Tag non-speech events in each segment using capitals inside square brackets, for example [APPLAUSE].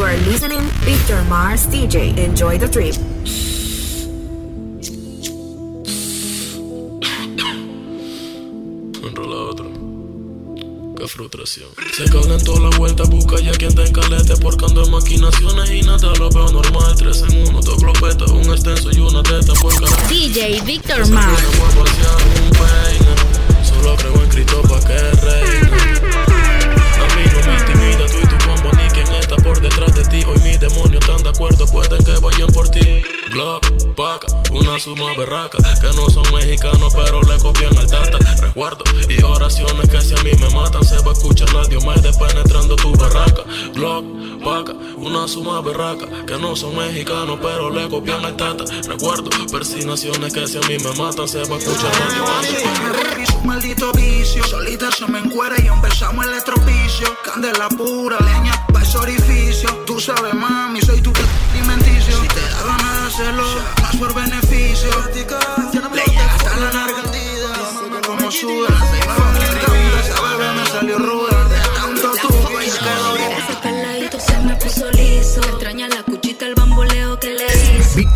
You are listening Victor Mars DJ. Enjoy the trip. [COUGHS] Qué frustración. Se en toda la vuelta, busca ya quien te encalete. Porque ando en maquinaciones y nada lo veo normal. Tres en uno, dos globetas, un extenso y una teta por cada. DJ Victor Mars. Solo creo en Cristo pa' que reine. Detrás de ti. Hoy mis demonios están de acuerdo, pueden que vayan por ti. Glock, paca, una suma berraca. Que no son mexicanos, pero le copian al data. Resguardo y oraciones que si a mí me matan, se va a escuchar la Diomedes penetrando tu barraca. Glock, paca, una suma berraca. Que no son mexicanos, pero le copian al tata. Recuerdo persinaciones que si a mí me matan, se va a escuchar la Diomedes. Maldito vicio, solita se me encuera y empezamos el estropicio. Candela pura,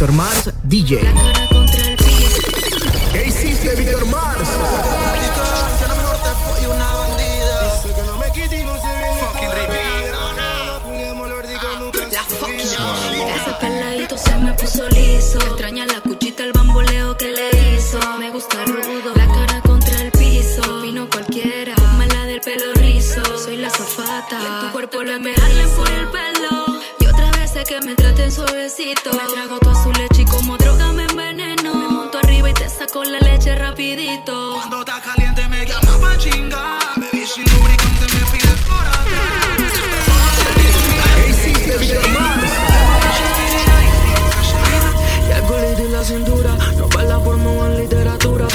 hizo. Víctor Mars, DJ. Rapidito. Cuando está caliente me llama pa' chingar. Baby, sin lubricante me pide por ¿Qué hiciste, Víctor Mars? Y el culito y la cintura No baila por no en literatura.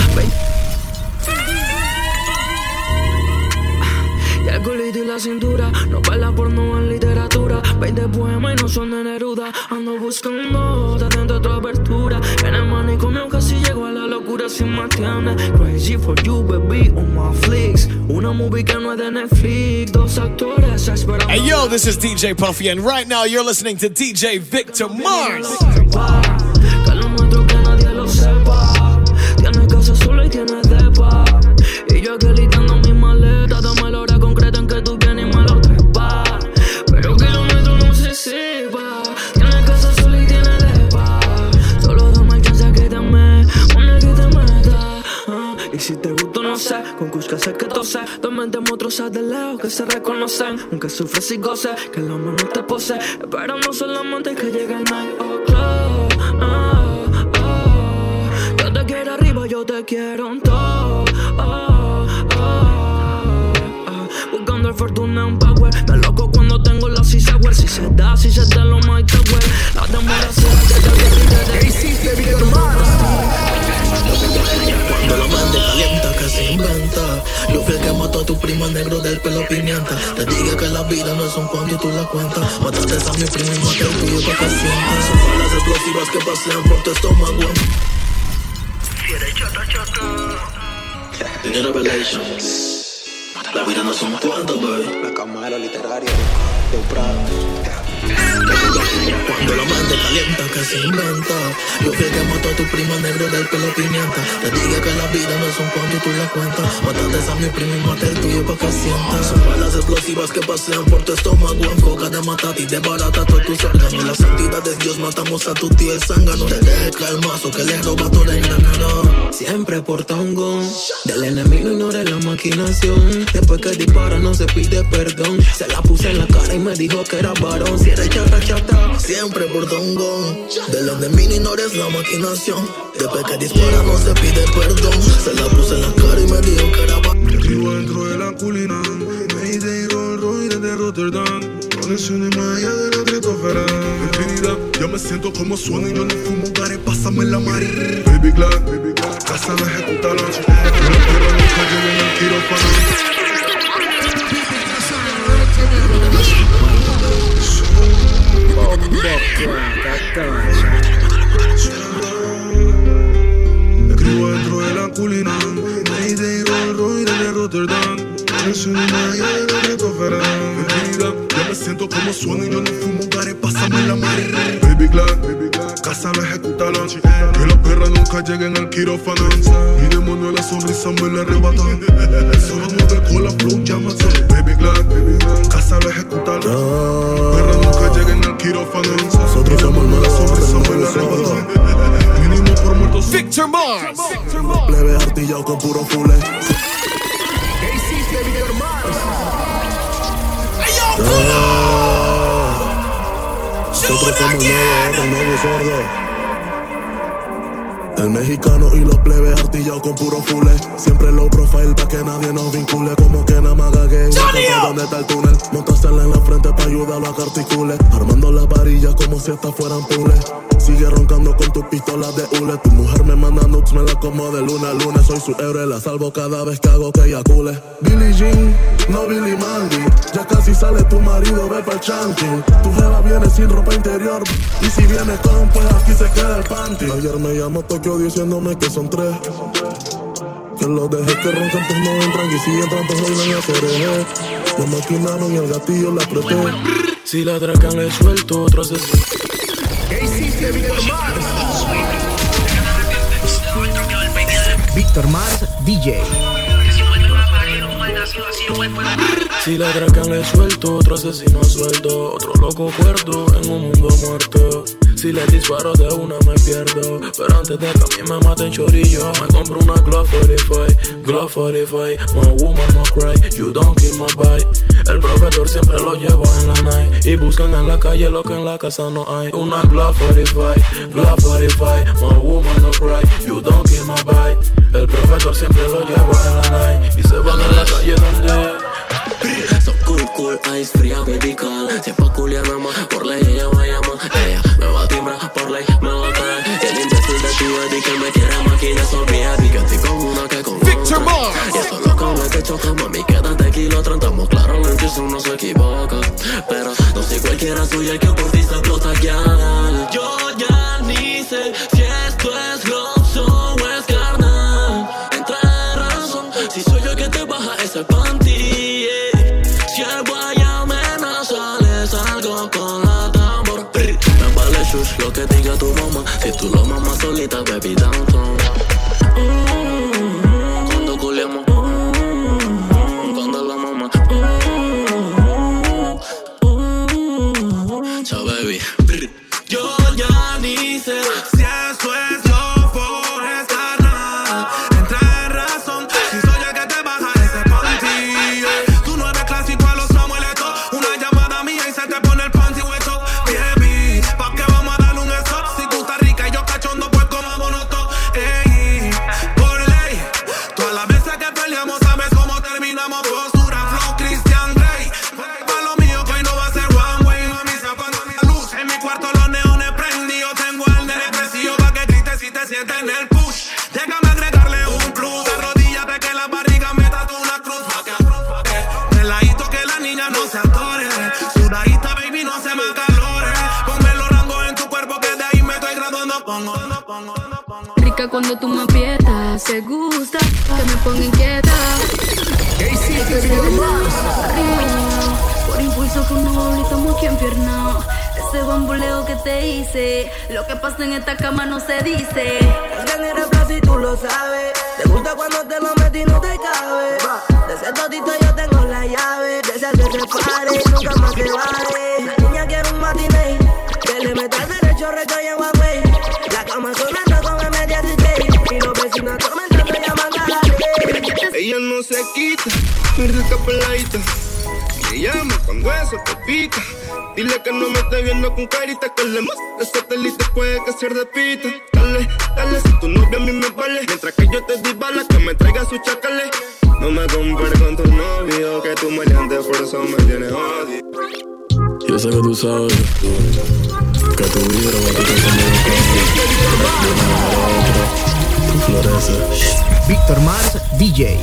Y el culito y la cintura No baila por no en literatura 20 poemas y no son de Neruda Ando buscando dentro otra abertura. En el manicomio casi llego a la locura Si me atiende Crazy for you baby on my flicks. Una movie que no es de Netflix. Dos actores esperando. Hey yo, this is DJ Puffy, and right now you're listening to DJ Victor Mars. Que lo nuestro que nadie lo sepa. Tiene casa sola y tiene depa. Y yo aquí te no sé. Con Cusca sé que tose. Dos mentes monstruosas de lejos que se reconocen. Aunque sufres y goces. Que la mano te posee. Esperando solamente que llegue el night o'clock. Ah, ah. Yo te quiero arriba, yo te quiero en todo. Ah. Buscando el fortuna en power. Me loco cuando tengo la sisa Si se da, si se da lo tower. La demora se hace de ¿Qué hiciste, Víctor Mars? Cuando la mente calienta que se inventa. Yo fui el que mató a tu primo negro del pelo pimienta. Te dije que la vida no es un cuento y tú la cuentas. Mataste a mi primo y maté el tuyo pa' que sientas. Son balas explosivas que pasean por tu estómago. Fiere chata chata Tiene revelations La vida no es un cuento, baby. La cámara literaria de Prado. Cuando la mente calienta que se inventa. Yo fui el que mató a tu primo negro del pelo pimienta. Te dije que la vida no es un cuento y tú la cuentas. Mataste a mi primo y maté el tuyo pa' que sientas Son balas explosivas que pasean por tu estómago. En coca de matati de barata todos tus órganos La santidad de Dios matamos a tu tío el zángano. Te deje el mazo que le roba todo el Siempre porta un gon Del enemigo ignore la maquinación. Después que dispara no se pide perdón. Se la puse en la cara y me dijo que era varón. Si eres chata chata Siempre porta un gon Del enemigo ignores la maquinación. Después que dispara no se pide perdón. Se la puse en la cara y me dijo que era Vivo dentro de la culina Mayday Roll Roy desde Rotterdam. Conexiones más allá de la estratosfera Infinidad, ya me siento como suena y yo no fumo gare, pásame la mari Baby Glock, baby Glock, casa no ejecuta la No la perra nunca llegó en el quirófano Escribo dentro de la culina Mayday Roy Rotterdam de la estratosfera Infinidad, ya me siento como suena y yo no fumo gare, pásame la madre. Baby Glad, casa lo ejecutalo. Que los perros nunca lleguen al quirófano. Mi demonio la sonrisa me la arrebata. Solo mueve cola, flow, llámate. Baby Glad, baby Glad, casa lo ejecutalo. Nosotros somos nuevos, me la somos arrebata. Mínimo por muertos. Victor Mars. Plebe artillado con puro fule. ¿Qué hiciste, Víctor Mars? Nosotros somos nuevos, otro nuevo sordo. El mexicano y los plebes artillados con puro fule. Siempre low profile pa' que nadie nos vincule. Como que nada más gague. ¿Dónde está el túnel? Montársela en la frente pa' ayudarlo a que articule. Armando las varillas como si estas fueran pules. Sigue roncando con tus pistolas de hule. Tu mujer me manda nudes, me la como de luna a luna. Soy su héroe, la salvo cada vez que hago que ella cule. Billie Jean, no Billy Mandy. Ya casi sale tu marido, ve pa'l chanting. Tu jeva viene sin ropa interior. Y si viene con, pues aquí se queda el panty. Ayer me llamó Tokio diciéndome que son tres. Que los dejé que roncan, pues no entran. Y si entran, pues bailan a cereje. Me maquinaron y el gatillo la apreté. Si la atracan le suelto otro asesino. ¿Qué hiciste, Víctor Mars? DJ. Si la atracan le suelto otro asesino a sueldo. Otro loco cuerdo en un mundo muerto. Si le disparo de una me pierdo. Pero antes de que a mí me maten chorillo, me compro una Glock 45. Glock 45, my woman no cry. You don't kill my bite. El profesor siempre lo lleva en la night. Y buscan en la calle lo que en la casa no hay. Una Glock 45, Glock 45, my woman no cry. You don't kill my bite. El profesor siempre lo lleva en la night. Y se van a la calle donde. Cool, ice fría, call Si es pa' culiar nada más, por ley ella va a llamar. Ella me va a timbrar, por ley me va a caer El imbécil de tu Eddie que me quiere maquinar Sonríe, di que estoy con una que con Victor Mars. Y eso lo que choca, mami, quédate kilo Tratamos claro, que uno se equivoca. Pero no soy cualquiera, soy el que por ti se explota ya. Yo ya ni sé si esto es gloso mi cuarto los neones prendidos. Tengo el de depresivo pa' que grites si te sientes en el push. Déjame agregarle un plus. Arrodíllate que la barriga me tatu una cruz. Pa' que, pa' que la niña no se atore. Sudadita baby no se me calore Ponme los rangos en tu cuerpo que de ahí me estoy graduando. Pongo, pongo, pongo, pongo. Rica cuando tú me aprietas, se gusta que me ponga inquieta. ¿Qué hiciste? Ese bamboleo que te hice, lo que pasa en esta cama no se dice. Genera plaza y tú lo sabes. Te gusta cuando te lo metí y no te cabe. De ese todito yo tengo la llave. De ese que se pare, nunca más se vale. La niña quiere un matiné. Que le meta el derecho, recae en Huawei. La cama sonando con el media Y los vecinos comentando llaman a la ley. Ella no se quita, mi rica peladita. Me llama cuando eso te pica. Dile que no me esté viendo con carita, que le más de satélite puede que ser de pita. Dale, dale, si tu novia a mí me vale. Mientras que yo te di balas, que me traiga su chacale. No me compares con tu novio, que tu maleante por eso me tienes odio. Yo sé que tú sabes que tu vibra va a tocar floreces. Víctor Mars, DJ.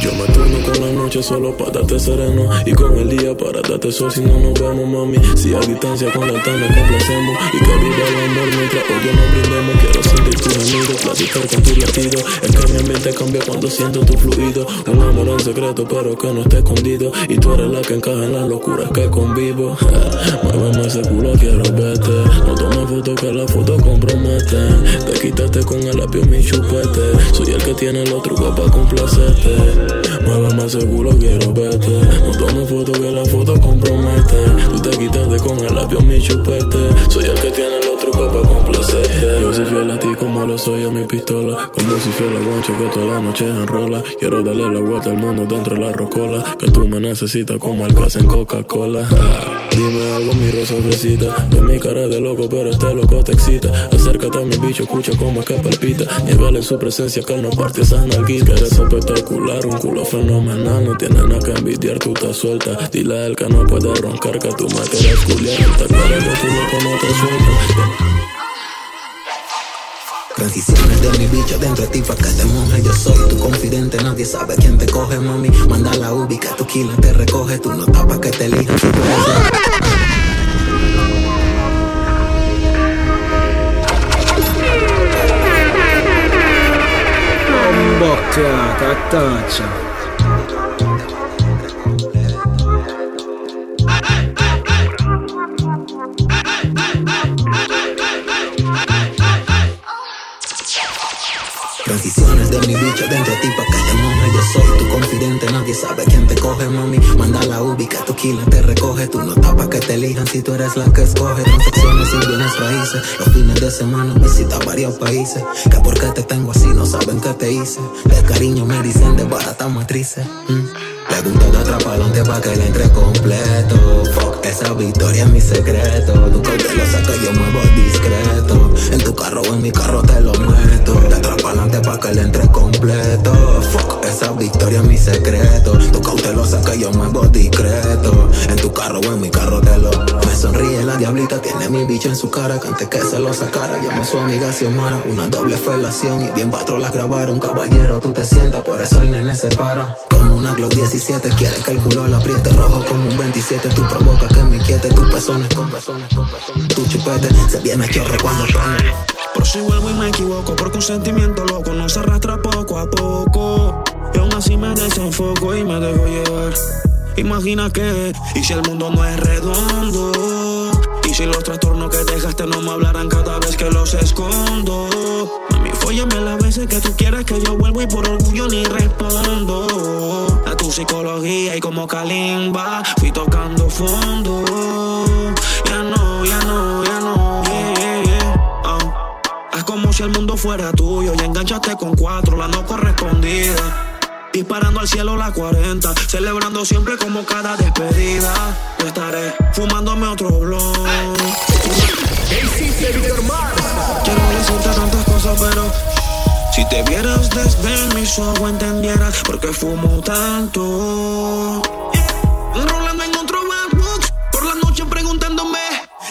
Yo me turno con la noche solo para darte sereno. Y con el día para darte sol si no nos vemos mami. Si a distancia con la nos complacemos. Y que viva el amor mientras hoy no brindemos. Quiero sentir tus amigos, platicar con tu latido. Es que mi ambiente cambia cuando siento tu fluido. Un amor en secreto pero que no esté escondido. Y tú eres la que encaja en las locuras que convivo. [LAUGHS] Muéveme ese culo, quiero verte. No tomes fotos que las fotos comprometen Te quitaste con el lápiz mi chupete. Soy el que tiene los trucos para complacerte Muéveme seguro, quiero verte. No tomo fotos que la foto compromete. Tú te quitaste con el labio mi chupete. Soy el que tiene los trucos para complacerte. Yo soy fiel a ti como lo soy a mi pistola. Como si fuera guancho que toda la noche enrola. Quiero darle la vuelta al mundo dentro de la rocola. Que tú me necesitas como el gas en Coca-Cola. Dime algo, mi rosa fresita. De mi cara de loco, pero este loco te excita. Acércate a mi bicho, escucha cómo es que palpita. En su presencia que no parte esas nalguitas. Eres espectacular, un culo fenomenal. No tiene nada que envidiar, tú estás suelta. Dile a él que no puede roncar, que tú me quieres culiar. Claro que loco no te. Transiciones de mi bicho dentro de ti pa' que te moje. Yo soy tu confidente, nadie sabe quién te coge, mami. Manda la ubi que tu killer te recoge. Tú no tapas que te elijan si killer te recoge. Tú no tapas que te elijan si tú eres la que escoge. Transacciones y bienes raíces. Los fines de semana visita varios países. Que porque te tengo así no saben qué te hice. De cariño me dicen de barata matrices. Mm. Pregunta de atrás pa'lante pa' que le entre completo. Fuck, esa victoria es mi secreto. Tu lo saca, yo muevo discreto. En tu carro o en mi carro te lo meto. De atrás pa'lante pa' que le entre completo. Fuck, esa victoria es mi secreto. Tu lo saca, yo muevo discreto. En tu carro o en mi carro te lo Me sonríe la diablita, tiene mi bicho en su cara. Que antes que se lo sacara, llama a su amiga Xiomara. Una doble felación y bien patrolas grabaron. Caballero, tú te sientas, por eso el nene se para. Una Glock 17 Quiere que el culo lo apriete rojo como un 27 Tú provoca que me inquiete tus pezones con pezones, con pezones Tu chupete se viene chorre cuando Por si vuelvo y me equivoco Porque un sentimiento loco no se arrastra poco a poco Y aún así me desenfoco y me dejo llevar. Imagina que, y si el mundo no es redondo Y si los trastornos que dejaste no me hablarán cada vez que los escondo Mami, fóllame las veces que tú quieras que yo vuelvo y por orgullo ni respondo tu psicología y como Kalimba fui tocando fondo. Ya no, ya no, ya no, yeah, ah. Es como si el mundo fuera tuyo y enganchaste con cuatro, la no correspondida. Disparando al cielo la 40, celebrando siempre como cada despedida. Yo estaré fumándome otro Quiero decirte tantas cosas, pero si te vieras desde mis ojos entendieras por qué fumo tanto. Rolando en otro backbox por la noche preguntándome.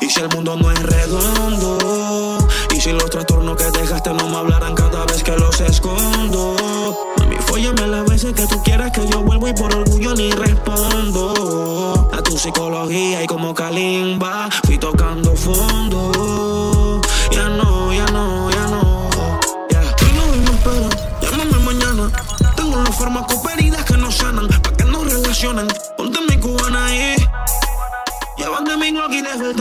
Y si el mundo no es redondo. Y si los trastornos que dejaste no me hablarán cada vez que los escondo. Fóllame las veces que tú quieras que yo vuelvo y por orgullo ni respondo. A tu psicología y como Kalimba fui tocando fondo. Ya no, ya no, ya no Tengo las farmacoperidas que no sanan, pa' que no relacionan. Ponte mi cubana ahí. de mi Glock y desde el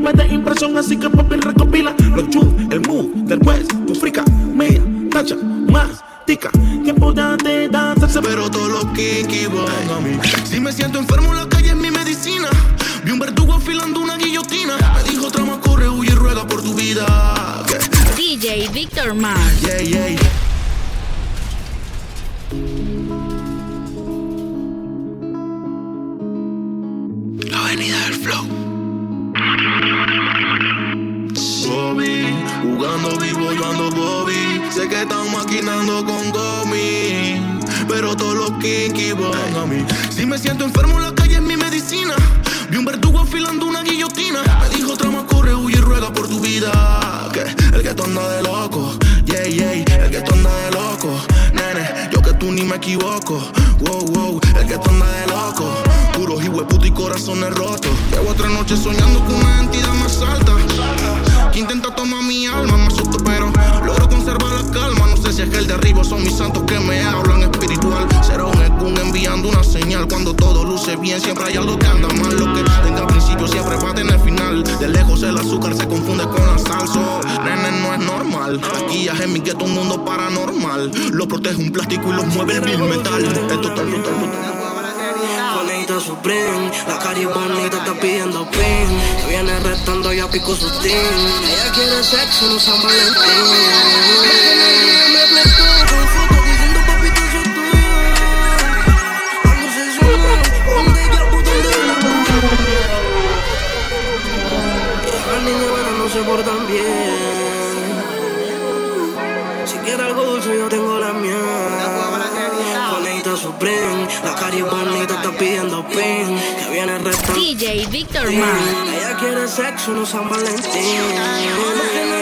me des impresión, así que papi recopila los chus, el mood del juez, tu frica, media, tacha, más. tica. Tiempo de danzarse, pero todos los kiki van a mí. Si me siento enfermo, la calle es mi medicina. Vi un verdugo afilando una guillotina. Me dijo trama, corre, huye y ruega por tu vida. DJ Victor Mars. Yeah, yeah. Que están maquinando con Gomi, pero todos los kinky van a mí. Si me siento enfermo, la calle es mi medicina. Vi un verdugo afilando una guillotina. Me dijo trama, corre, huye y ruega por tu vida. El que anda de loco, yeah, yeah. El que anda de loco, nene. Yo que tú ni me equivoco, wow, wow. El que anda de loco, puros y puto y corazones rotos. Llevo otra noche soñando con una entidad más alta. Que intenta tomar mi alma, me asusto, pero logro conservar la calma. No sé si es que el de arriba son mis santos que me hablan espiritual. Será un Ekun enviando una señal. Cuando todo luce bien, siempre hay algo que anda mal. Lo que tenga principio siempre va a tener final. De lejos el azúcar se confunde con la salsa. Nene, no es normal. Aquí ya en mi gueto un mundo paranormal. Lo protege un plástico y los mueve el metal. Es total, total, total. Bonita la cari bonita está pidiendo pin. Que viene restando ya pico su team. Ella quiere sexo, no San Valentín. Se portan bien. Si quiere algo dulce yo tengo la mía. Bonita Supreme, la cari bonita pidiendo pin. Que viene restando. DJ Victor Mars. Ella quiere sexo, no San Valentín.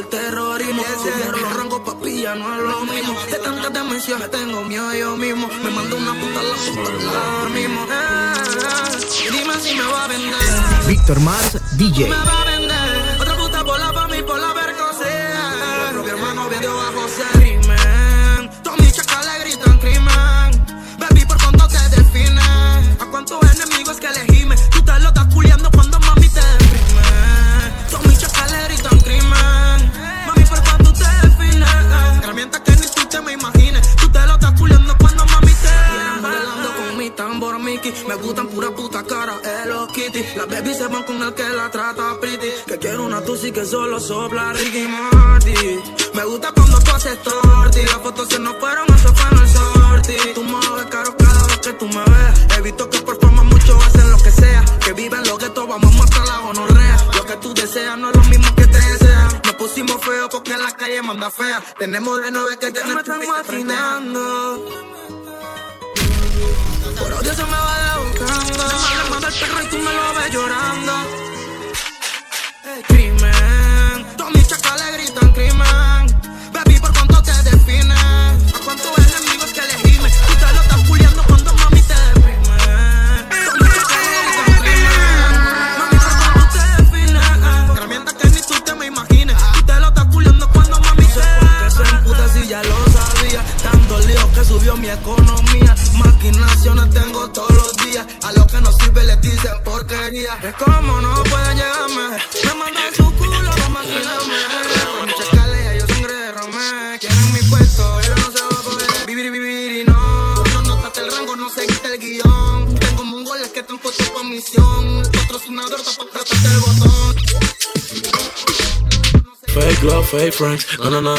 El terrorismo. Subieron los rangos, papilla, no es lo mismo. De tantas dimensiones tengo miedo yo mismo. Me mando una puta a la puta ahora mismo. Eh, eh. Y dime si me va a vender. Víctor Mars, DJ. Sopla Ricky Marty. Me gusta cuando tú haces torti. Las fotos se nos fueron, eso fue en el sorti. Tú me ves caro cada vez que tú me veas. He visto que por forma muchos hacen lo que sea. Que viven lo que todos vamos a mostrar la gonorrea. Lo que tú deseas no es lo mismo que te desean. Nos pusimos feo porque en la calle manda fea. Tenemos de nueve que tener me están imaginando. Por odio se me va buscando. Le manda el perro y tú me lo Es como no pueden llegarme. Me mandan su culo, no maquiname. Con muchas caleas, yo sangre derramé. Quieren mi puesto, pero no se va a poder vivir, vivir y no. No notaste el rango, no seguiste el guion. Tengo mongoles que están puestos por misión. Patrocinador, tapate el botón. Fake love, fake friends, no, no, no.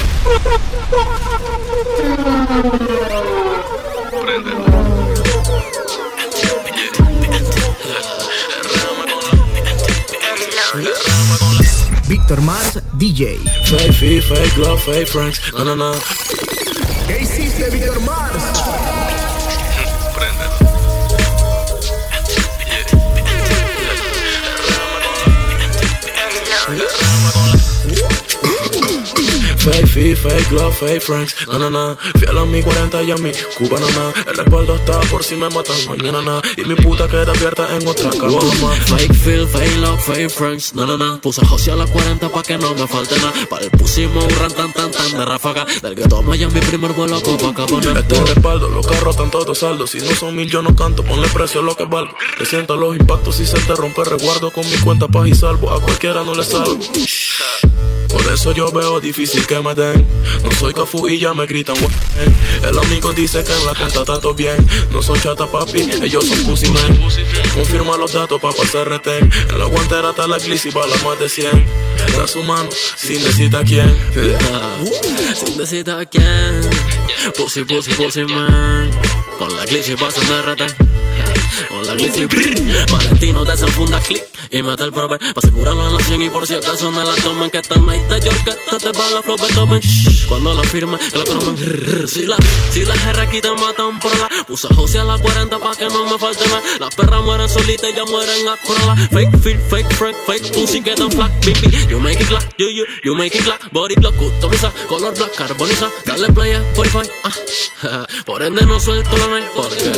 [LAUGHS] Víctor Mars, DJ. Fake fake love, fake friends, no, no, no. ¿Qué hiciste, Víctor Mars? Fake feet, fake love, fake friends. Na na na. Fiel a mi 40 y a mi cubana na. El respaldo está por si me matan mañana na. Y mi puta queda abierta en otra cama mamá. Fake feel, fake love, fake friends. Na na na. Puse José a las 40 pa' que no me falte nada. Para el pusimos un ran tan tan tan de ráfaga. Del que toma ya mi primer vuelo a Copacabana. Este respaldo, los carros están todos saldos. Si no son mil, yo no canto. Ponle precio a lo que valgo. Te siento los impactos si se te rompe. Resguardo con mi cuenta paz y salvo. A cualquiera no le salvo. Por eso yo veo difícil que me den. No soy Cafu y ya me gritan "Guay". El amigo dice que en la cuenta está bien. No son chata papi, ellos son pussy man. Confirma los datos pa' pasar retén. En la guantera está la gliss y bala más de 100. Da su mano sin decir a quién. [LAUGHS] Sin decir a quién. Pussy, pussy, pussy man. Con la glitch y pasan de rete. La glitch y Valentino desenfunda click y mete el prover. Pa' asegurarlo en la 100 y por si acaso me la toman. Que esta night de York, te va la flow. Shh, Cuando la firme, que la conomen. Si la, si la jerra aquí te matan por la. Puse a José a las 40 pa' que no me falte nada. Las perras mueren solitas y ya mueren a corrala. Fake feel, fake friend, fake pussy que tan flat. Baby, you make it clap, you, you, you make it clap. Body block, customiza, color black, carboniza. Dale play, Spotify, ah. [LAUGHS] Por ende no suelto la night porque.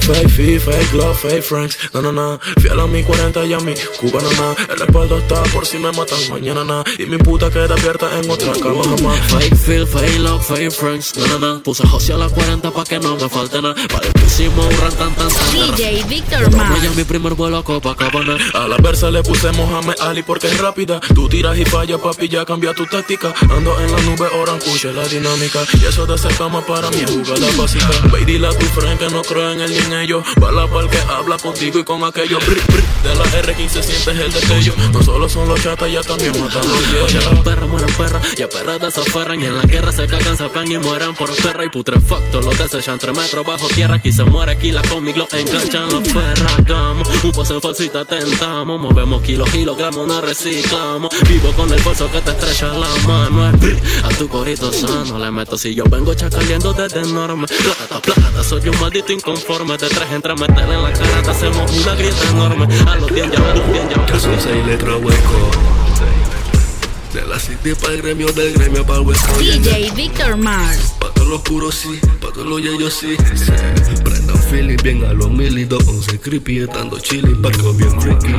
Fake feet, fake love, fake friends. Na na na. Fiel a mi 40 y a mi cubana na. El respaldo está por si me matan mañana na. Y mi puta queda abierta en otra cama jamás. Fake feel, fake love, fake friends, na na na. Puse José a las 40 pa' que no me falte nada. Para el pusimos un ran tan tan tan. DJ Victor ya mi primer vuelo a Copacabana. A la versa le puse Mohamed Ali porque es rápida. Tú tiras y fallas, papi, ya cambia tu táctica. Ando en la nube, ahora escucha la dinámica. Y eso de hacer cama para mí es jugada básica. Ve y dile a tu friend que no creo en él ni en ellos. Bala para el que habla contigo y con aquello. Brr, brr. De la R15 sientes el destello. No solo son los chatas, ya también matan los viejos. las perras mueren perras, y a perras desaferran Y en la guerra se cagan, se pegan y mueren por perra. Y putrefacto los desechan tres metros bajo tierra. Aquí se muere, aquí la conmigo lo enganchan los perras. Damos un paso en falsita, tentamos. Movemos kilos, kilogramos, no reciclamos. Vivo con el bolso que te estrecha la mano. Brr, A tu corito sano. Le meto Si yo vengo chacaleando desde enorme. Plata, plata, soy un maldito inconforme. De tres entre meter la cara Te hacemos una grieta enorme A los 10 ya, a los 10 ya son seis letras hueco. De la city para el gremio, del gremio para el hueco. DJ Victor Mars. Pa' todos los puros sí, pa' todos los yeyos sí. Prendan feeling bien a los mil y dos once creepy, estando chilling, parco bien freaky.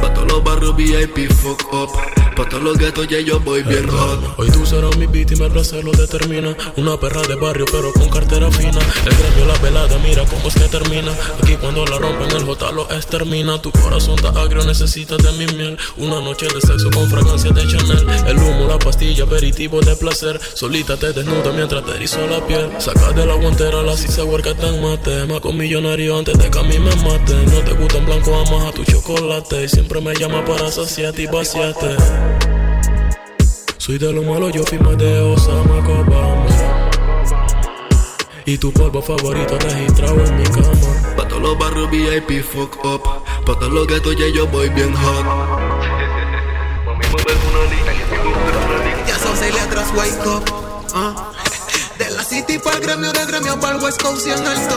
Pa' todos los barrios VIP, fuck up. Pa' todos los guetos ya yo voy bien hot. Hoy tú serás mi víctima, el placer lo determina. Una perra de barrio, pero con cartera fina. El gremio, la velada, mira cómo es que termina. Aquí cuando la rompen, el J lo extermina. Tu corazón está agrio, necesitas de mi miel. Una noche de sexo con fragancia de Chanel. El humo, la pastilla, aperitivo de placer. Solita te desnuda mientras te erizo la piel. Sacas de la guantera la sisa que tan mate. Más con millonario antes de que a mí me mate. No te gusta en blanco, amas a tu chocolate. Y siempre me llama para saciarte y vaciarte. Soy de lo malo, yo fui más de Osama Obama. Y tu polvo favorito registrado en mi cama. Pa' todos los barrios VIP, fuck up. Pa' todos los guetos ya yo voy bien hot. Ya son seis letras, wake up. ah. De para el gremio, del gremio para el West Coast y en alto.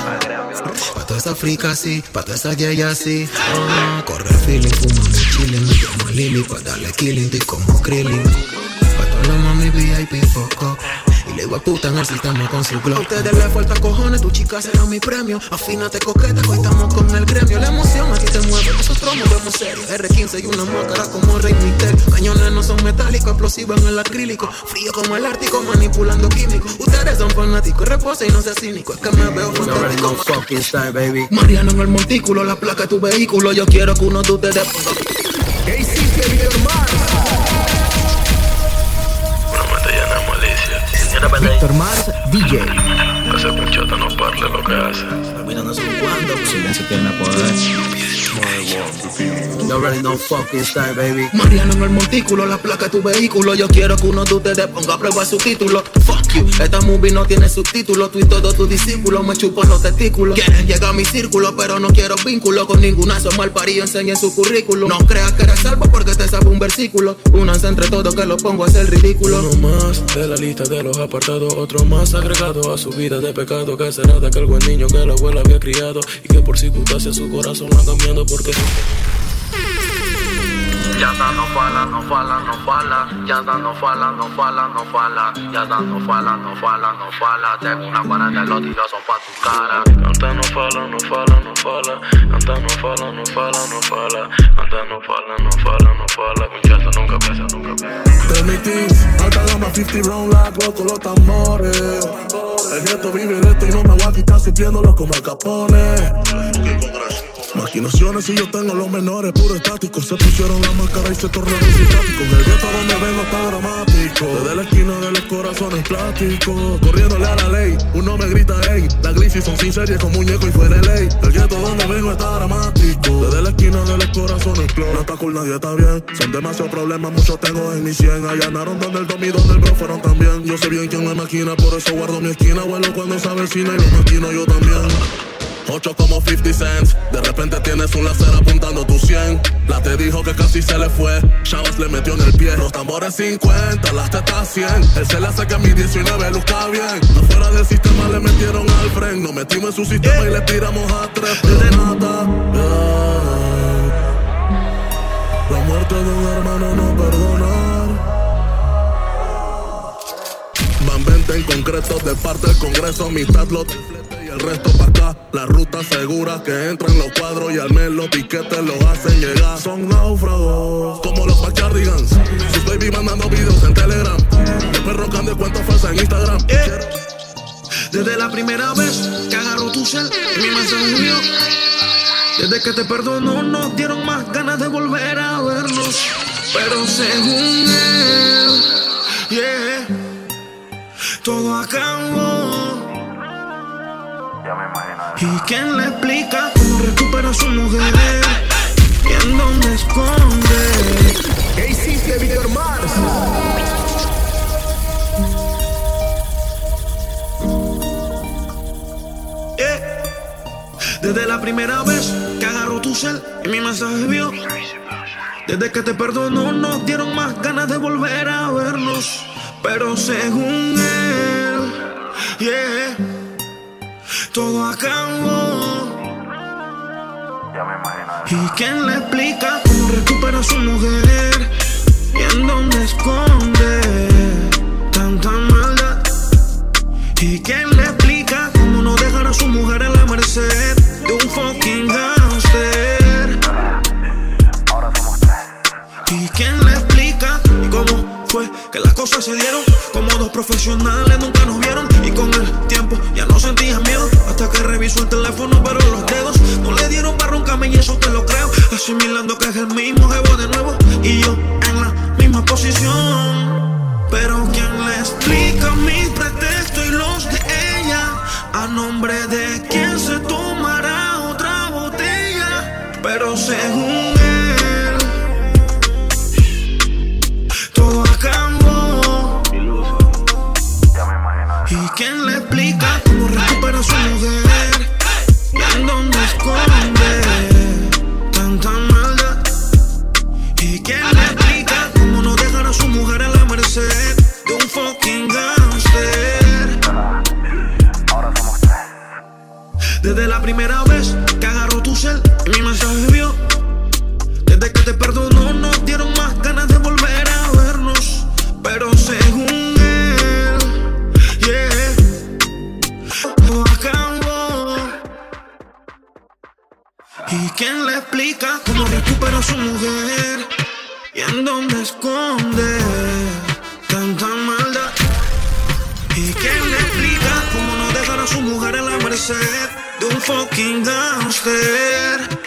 Pa' toda esa frica así, pa' toda esa gay así. Ah, corre el feeling, fumando chilling. Me llamo Lily pa' darle killing, estoy como Krillin. Pa' toda la mami VIP. Y le digo a puta en el sistema con su glow. Ustedes les falta cojones, tu chica será mi premio. Afínate coqueta, hoy estamos con el gremio. La emoción aquí te mueve, nosotros movemos serio. R15 y una máscara como Rey Mister. Cañones no son metálicos, explosivos en el acrílico. Frío como el ártico, manipulando químicos. Ustedes son fanáticos, reposa y no seas cínico. Es que me veo fantástico. fucking style, baby. Mariano en el montículo, la placa de tu vehículo. Yo quiero que uno de ustedes ponga. Víctor Mars, DJ. Ese pinchata no parle lo que hace. Mirando su cuarto, silencio tiene poder. You already know fucking style, baby. Mariano en el montículo, la placa de tu vehículo. Yo quiero que uno de ustedes ponga a prueba su título. Fuck esta movie no tiene subtítulo. Tú y todos tus discípulos me chupan los testículos. Quieren llegar a mi círculo, pero no quiero vínculo con ninguna. Son mal parido, enseñen su currículum. No creas que eres salvo porque te sabe un versículo. Únanse entre todos que lo pongo a hacer ridículo. Uno más de la lista de los apartados, otro más agregado a su vida de pecado. Que será de aquel buen niño que la abuela había criado y que por circunstancias su corazón va cambiando porque. Ya está, no fala, no fala, no fala. Ya está, no fala, no fala, no fala. Ya está, no fala, no fala, no fala. Tengo una cuarenta los tiros son pa' tu cara. Anta no fala, no fala, no fala. Anta no fala, no fala, no fala. Anta no fala, no fala, no fala. Muchacha nunca pesa, nunca pesa. Alta gama 50 round like con los tambores. El nieto vive de esto y no me voy a quitar supiéndolo como el capone. Maquinaciones y yo tengo los menores, puro estático. Se pusieron la máscara y se tornaron simpáticos. El gueto donde vengo está dramático. Desde la esquina de los corazones plásticos. Corriéndole a la ley, uno me grita, ey. La grisis son sin serie con muñeco y fuera de ley. El gueto donde vengo está dramático. Desde la esquina de los corazones plásticos. No está cool, nadie está bien. Son demasiados problemas, muchos tengo en mi 100. Allanaron donde el domi, donde el bro fueron también. Yo sé bien quién me maquina, por eso guardo mi esquina. Vuelo cuando se avecina y lo maquino yo también. Ocho como 50 cents. De repente tienes un láser apuntando tu 100. La te dijo que casi se le fue. Chavas le metió en el pie. Los tambores 50, las tetas 100. Él se le hace que mi 19 luzca bien. Afuera del sistema le metieron al fren. Nos metimos en su sistema y le tiramos a tres. Pero nada. yeah. La muerte de un hermano no perdonar. En concreto de parte del Congreso, mitad lot y el resto pa' acá. La ruta segura que entran los cuadros y al menos los piquetes los hacen llegar. Son náufragos, como los Backyardigans. Sus baby mandando videos en Telegram. Después rocan de cuentos falsas en Instagram. Desde la primera vez que agarró tu cel, mi mensaje mío. Desde que te perdonó, nos dieron más ganas de volver a vernos. Pero según él, yeah, todo acabó. ¿Y quién le explica cómo recupera a su mujer? ¿Y en dónde esconde? ¿Qué hiciste, Víctor Mars? Yeah. Desde la primera vez que agarró tu cel y mi mensaje vio. Desde que te perdonó, nos dieron más ganas de volver a vernos. Pero según él, yeah, todo acabó. ¿Y quién le explica cómo recupera a su mujer? ¿Y en dónde esconde tanta maldad? ¿Y quién le explica cómo no dejar a su mujer en la merced cosas se dieron? Como dos profesionales nunca nos vieron. Y con el tiempo ya no sentías miedo. Hasta que revisó el teléfono pero los dedos no le dieron para roncarme y eso te lo creo. Asimilando que es el mismo jevo ¿Y quién le explica cómo recupera a su mujer? ¿Y en dónde esconde tanta maldad? ¿Y quién le explica cómo no dejar a su mujer en la merced de un fucking gangster?